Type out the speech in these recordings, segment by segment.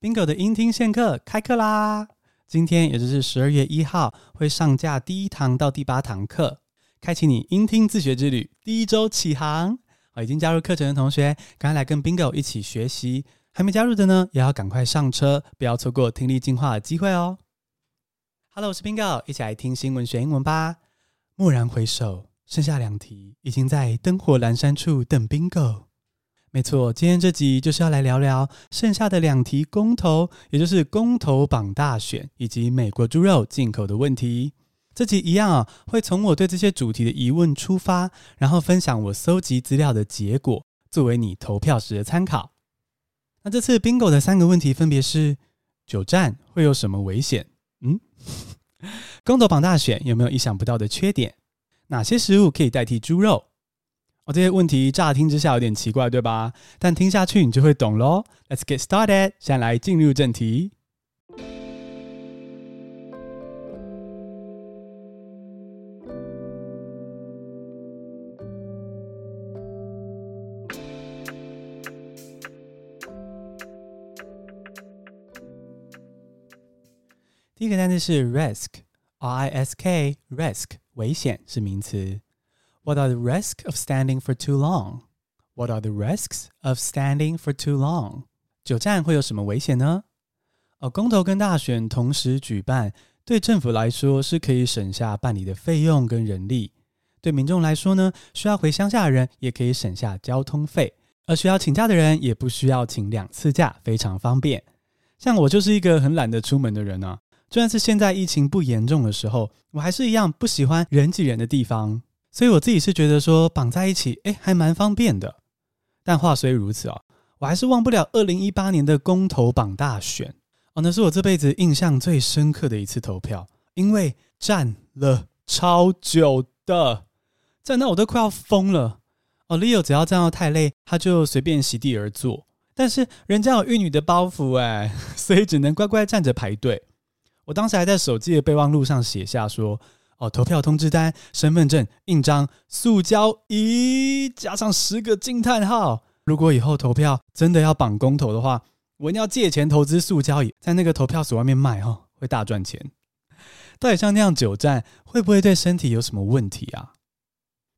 Bingo 的英听线课开课啦！今天也就是十二月一号会上架第一堂到第八堂课，开启你英听自学之旅，第一周起航。已经加入课程的同学，赶快来跟 Bingo 一起学习；还没加入的呢，也要赶快上车，不要错过听力进化的机会哦。Hello，我是 Bingo，一起来听新闻学英文吧。蓦然回首，剩下两题，已经在灯火阑珊处等 Bingo。没错，今天这集就是要来聊聊剩下的两题公投，也就是公投榜大选以及美国猪肉进口的问题。这集一样啊，会从我对这些主题的疑问出发，然后分享我搜集资料的结果，作为你投票时的参考。那这次 Bingo 的三个问题分别是：久战会有什么危险？嗯，公投榜大选有没有意想不到的缺点？哪些食物可以代替猪肉？哦，这些问题乍听之下有点奇怪，对吧？但听下去你就会懂喽。Let's get started，现在来进入正题。第一个单词是 risk，R-I-S-K，risk，危险是名词。What are the risks of standing for too long? What are the risks of standing for too long? 久站会有什么危险呢？哦，公投跟大选同时举办，对政府来说是可以省下办理的费用跟人力；对民众来说呢，需要回乡下的人也可以省下交通费，而需要请假的人也不需要请两次假，非常方便。像我就是一个很懒得出门的人啊，就算是现在疫情不严重的时候，我还是一样不喜欢人挤人的地方。所以我自己是觉得说绑在一起，哎，还蛮方便的。但话虽如此哦，我还是忘不了二零一八年的公投绑大选哦，那是我这辈子印象最深刻的一次投票，因为站了超久的，站到我都快要疯了。哦，Leo 只要站到太累，他就随便席地而坐。但是人家有玉女的包袱哎，所以只能乖乖站着排队。我当时还在手机的备忘录上写下说。哦，投票通知单、身份证、印章、塑胶咦，加上十个惊叹号。如果以后投票真的要绑公投的话，我一定要借钱投资塑胶椅，在那个投票所外面卖哦，会大赚钱。到底像那样久站，会不会对身体有什么问题啊？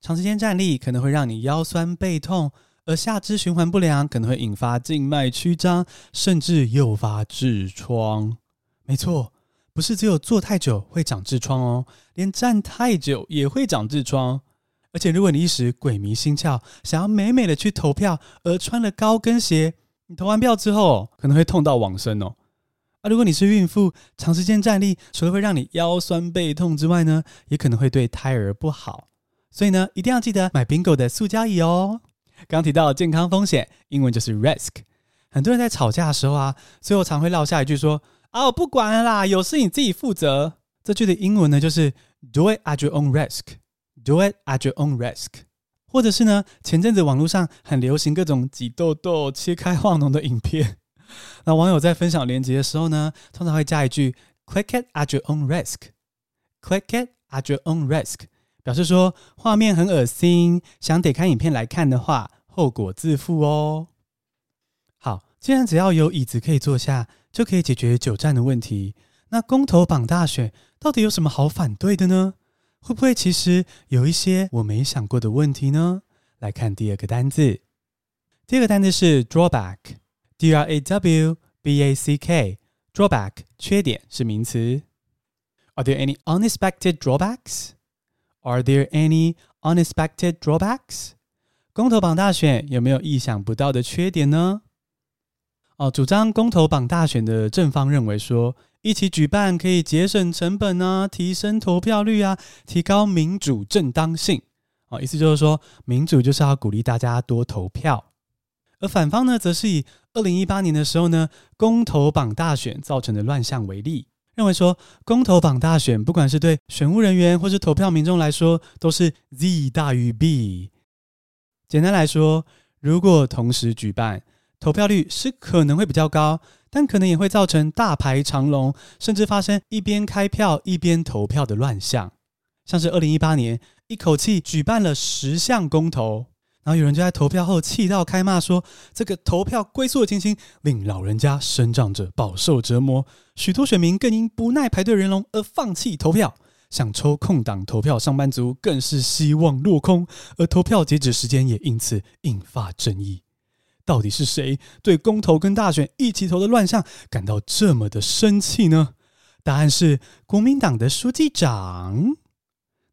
长时间站立可能会让你腰酸背痛，而下肢循环不良可能会引发静脉曲张，甚至诱发痔疮。没错。不是只有坐太久会长痔疮哦，连站太久也会长痔疮。而且如果你一时鬼迷心窍，想要美美的去投票，而穿了高跟鞋，你投完票之后可能会痛到往生哦。啊，如果你是孕妇，长时间站立，除了会让你腰酸背痛之外呢，也可能会对胎儿不好。所以呢，一定要记得买 Bingo 的塑胶椅哦。刚提到健康风险，英文就是 risk。很多人在吵架的时候啊，最后常会落下一句说。啊，我不管啦，有事你自己负责。这句的英文呢，就是 Do it at your own risk. Do it at your own risk. 或者是呢，前阵子网络上很流行各种挤痘痘、切开化脓的影片。那网友在分享链接的时候呢，通常会加一句 Click it at your own risk. Click it at your own risk，表示说画面很恶心，想点开影片来看的话，后果自负哦。好，既然只要有椅子可以坐下。就可以解决久站的问题。那公投榜大选到底有什么好反对的呢？会不会其实有一些我没想过的问题呢？来看第二个单字，第二个单字是 drawback，d r a w b a c k，drawback 缺点是名词。Are there any unexpected drawbacks？Are there any unexpected drawbacks？公投榜大选有没有意想不到的缺点呢？哦，主张公投榜大选的正方认为说，一起举办可以节省成本啊，提升投票率啊，提高民主正当性。哦，意思就是说，民主就是要鼓励大家多投票。而反方呢，则是以二零一八年的时候呢，公投榜大选造成的乱象为例，认为说，公投榜大选不管是对选务人员或是投票民众来说，都是 Z 大于 B。简单来说，如果同时举办，投票率是可能会比较高，但可能也会造成大排长龙，甚至发生一边开票一边投票的乱象。像是二零一八年，一口气举办了十项公投，然后有人就在投票后气到开骂说，这个投票龟缩的情形令老人家、生长者饱受折磨，许多选民更因不耐排队人龙而放弃投票。想抽空档投票，上班族更是希望落空，而投票截止时间也因此引发争议。到底是谁对公投跟大选一起投的乱象感到这么的生气呢？答案是国民党的书记长。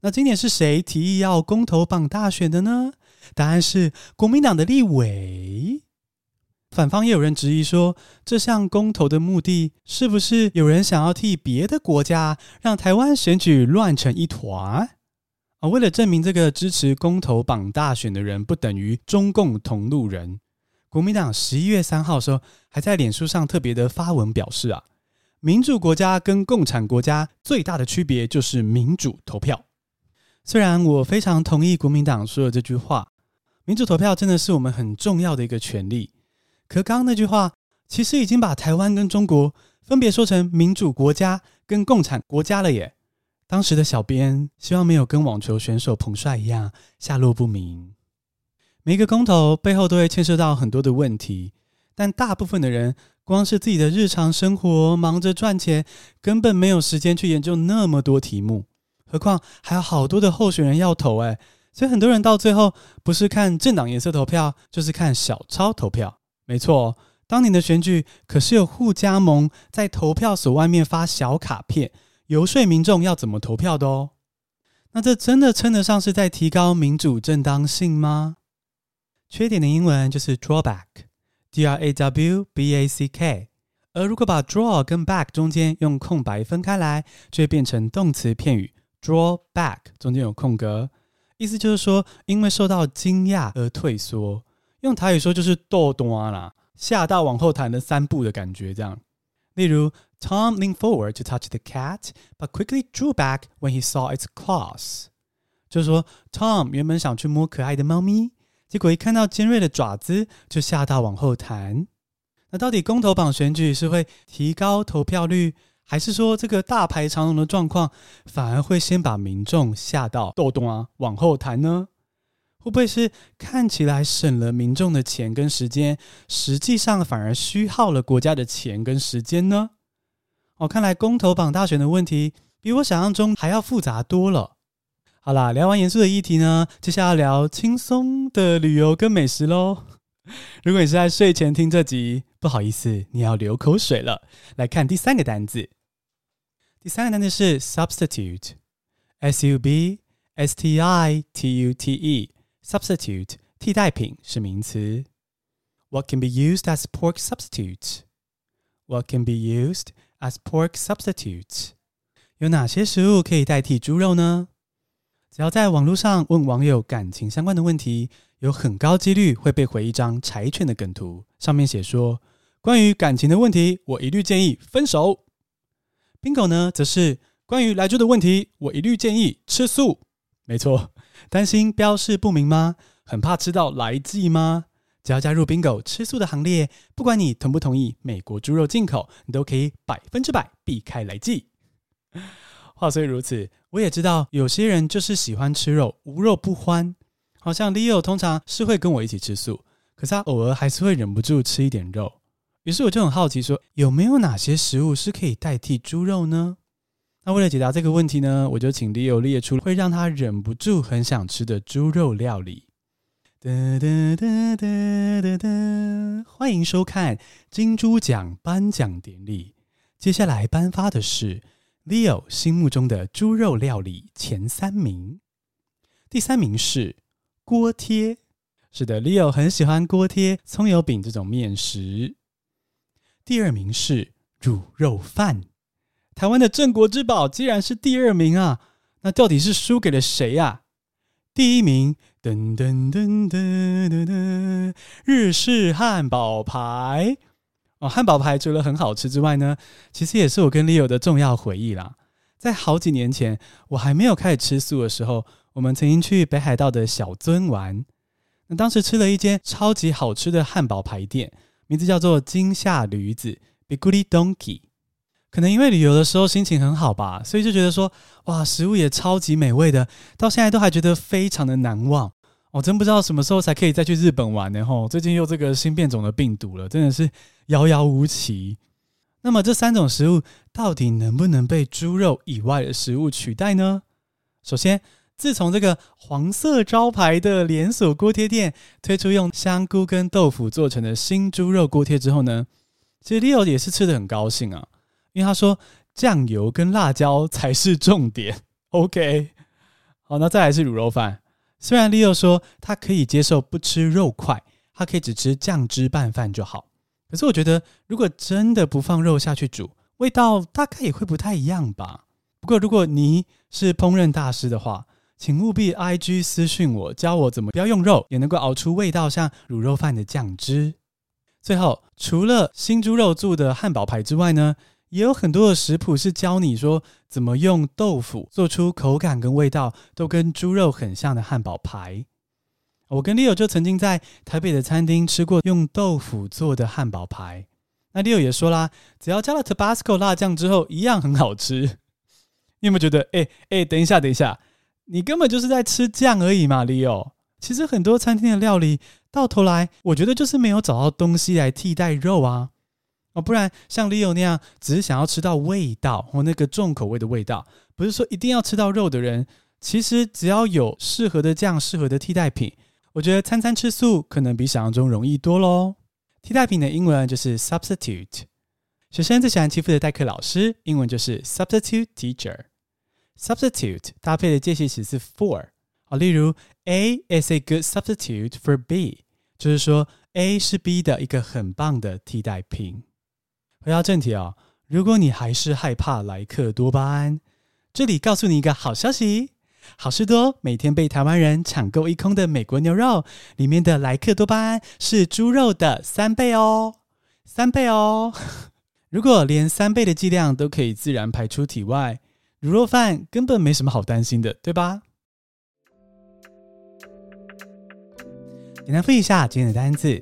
那今年是谁提议要公投绑大选的呢？答案是国民党的立委。反方也有人质疑说，这项公投的目的是不是有人想要替别的国家让台湾选举乱成一团啊？为了证明这个支持公投绑大选的人不等于中共同路人，国民党十一月三号时候还在脸书上特别的发文表示啊，民主国家跟共产国家最大的区别就是民主投票。虽然我非常同意国民党说的这句话，民主投票真的是我们很重要的一个权利。可刚刚那句话，其实已经把台湾跟中国分别说成民主国家跟共产国家了耶。当时的小编希望没有跟网球选手彭帅一样下落不明。每一个公投背后都会牵涉到很多的问题，但大部分的人光是自己的日常生活忙着赚钱，根本没有时间去研究那么多题目。何况还有好多的候选人要投哎，所以很多人到最后不是看政党颜色投票，就是看小抄投票。没错，当年的选举可是有互加盟在投票所外面发小卡片，游说民众要怎么投票的哦。那这真的称得上是在提高民主正当性吗？缺点的英文就是 drawback，d r a w b a c k。而如果把 draw 跟 back 中间用空白分开来，就会变成动词片语 draw back，中间有空格，意思就是说因为受到惊讶而退缩。用台语说就是“倒弹”啦，吓到往后弹了三步的感觉，这样。例如，Tom leaned forward to touch the cat, but quickly drew back when he saw its claws。就是说，Tom 原本想去摸可爱的猫咪，结果一看到尖锐的爪子，就吓到往后弹。那到底公投榜选举是会提高投票率，还是说这个大排长龙的状况反而会先把民众吓到豆动啊往后弹呢？会不会是看起来省了民众的钱跟时间，实际上反而虚耗了国家的钱跟时间呢？哦，看来公投榜大选的问题比我想象中还要复杂多了。好啦，聊完严肃的议题呢，接下来聊轻松的旅游跟美食喽。如果你是在睡前听这集，不好意思，你要流口水了。来看第三个单字，第三个单字是 substitute，s u b s t i t u t e。Substitute 替代品是名词。What can be used as pork substitute? What can be used as pork substitute? 有哪些食物可以代替猪肉呢？只要在网络上问网友感情相关的问题，有很高几率会被回一张柴犬的梗图，上面写说：关于感情的问题，我一律建议分手。Bingo 呢，则是关于来猪的问题，我一律建议吃素。没错。担心标示不明吗？很怕吃到来剂吗？只要加入 Bingo 吃素的行列，不管你同不同意美国猪肉进口，你都可以百分之百避开来剂。话虽如此，我也知道有些人就是喜欢吃肉，无肉不欢。好像 Leo 通常是会跟我一起吃素，可是他偶尔还是会忍不住吃一点肉。于是我就很好奇说，有没有哪些食物是可以代替猪肉呢？那为了解答这个问题呢，我就请 Leo 列出会让他忍不住很想吃的猪肉料理。哒哒哒哒哒哒，欢迎收看金猪奖颁奖典礼。接下来颁发的是 Leo 心目中的猪肉料理前三名。第三名是锅贴，是的，Leo 很喜欢锅贴、葱油饼这种面食。第二名是卤肉饭。台湾的镇国之宝竟然是第二名啊！那到底是输给了谁、啊？第一名，噔噔噔噔噔噔，日式汉堡排哦。汉堡排除了很好吃之外呢，其实也是我跟 Leo 的重要回忆啦。在好几年前，我还没有开始吃素的时候，我们曾经去北海道的小樽玩。那当时吃了一间超级好吃的汉堡排店，名字叫做金夏驴子 （Biguli Donkey）。可能因为旅游的时候心情很好吧，所以就觉得说，哇，食物也超级美味的，到现在都还觉得非常的难忘我、真不知道什么时候才可以再去日本玩呢？吼，最近又这个新变种的病毒了，真的是遥遥无期。那么这三种食物到底能不能被猪肉以外的食物取代呢？首先，自从这个黄色招牌的连锁锅贴店推出用香菇跟豆腐做成的新猪肉锅贴之后呢，其实 Leo 也是吃得很高兴啊，因为他说酱油跟辣椒才是重点。OK，好，那再来是卤肉饭。虽然 Leo 说他可以接受不吃肉块，他可以只吃酱汁拌饭就好。可是我觉得，如果真的不放肉下去煮，味道大概也会不太一样吧。不过，如果你是烹饪大师的话，请务必 IG 私讯我，教我怎么不要用肉，也能够熬出味道像卤肉饭的酱汁。最后，除了新猪肉做的汉堡排之外呢，也有很多的食谱是教你说怎么用豆腐做出口感跟味道都跟猪肉很像的汉堡排。我跟 Leo 就曾经在台北的餐厅吃过用豆腐做的汉堡排，那 Leo 也说啦，只要加了 Tabasco 辣酱之后，一样很好吃。你有没有觉得，哎哎，等一下，等一下，你根本就是在吃酱而已嘛，Leo？其实很多餐厅的料理到头来，我觉得就是没有找到东西来替代肉啊，哦，不然像 Leo 那样只是想要吃到味道或那个重口味的味道，不是说一定要吃到肉的人，其实只要有适合的酱、适合的替代品。我觉得餐餐吃素可能比想象中容易多喽。替代品的英文就是 substitute。学生最喜欢欺负的代课老师，英文就是 substitute teacher。substitute 搭配的介系词是 for。好，例如 A is a good substitute for B，就是说 A 是 B 的一个很棒的替代品。回到正题啊、哦，如果你还是害怕莱克多巴胺，这里告诉你一个好消息。好事多每天被台湾人抢购一空的美国牛肉，里面的莱克多巴胺是猪肉的三倍哦，三倍哦！如果连三倍的剂量都可以自然排出体外，卤肉饭根本没什么好担心的，对吧？简单复习一下今天的单字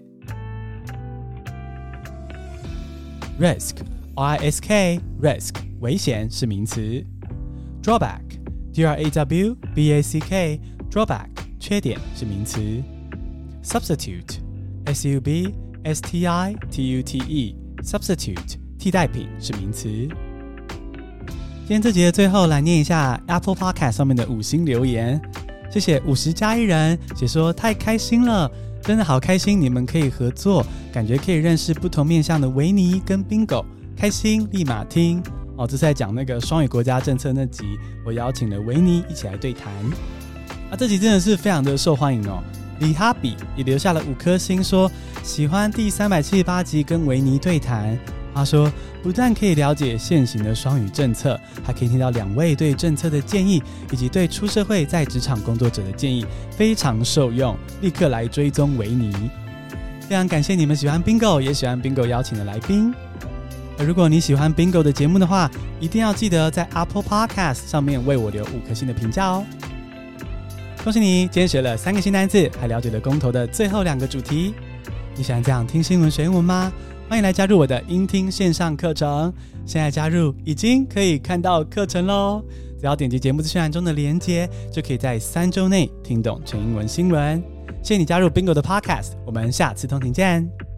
：risk，r-i-s-k，risk，危险是名词；drawback。D R A W B A C K drawback 缺点是名词，substitute S U B S T I T U T E substitute 替代品是名词。今天这节最后来念一下 Apple Podcast 上面的五星留言，谢谢五十加一人解说太开心了，真的好开心，你们可以合作，感觉可以认识不同面向的维尼跟 Bingo，开心立马听。哦，这是在讲那个双语国家政策那集，我邀请了维尼一起来对谈。啊，这集真的是非常的受欢迎哦。李哈比也留下了五颗星，说喜欢第三百七十八集跟维尼对谈。他说不但可以了解现行的双语政策，还可以听到两位对政策的建议，以及对出社会在职场工作者的建议，非常受用。立刻来追踪维尼。非常感谢你们喜欢 Bingo，也喜欢 Bingo 邀请的来宾。如果你喜欢 Bingo 的节目的话，一定要记得在 Apple Podcast 上面为我留五颗星的评价哦。恭喜你，今天学了三个新单词，还了解了公投的最后两个主题。你喜欢这样听新闻学英文吗？欢迎来加入我的音听线上课程。现在加入已经可以看到课程喽，只要点击节目资讯栏中的链接，就可以在三周内听懂全英文新闻。谢谢你加入 Bingo 的 Podcast，我们下次通勤见。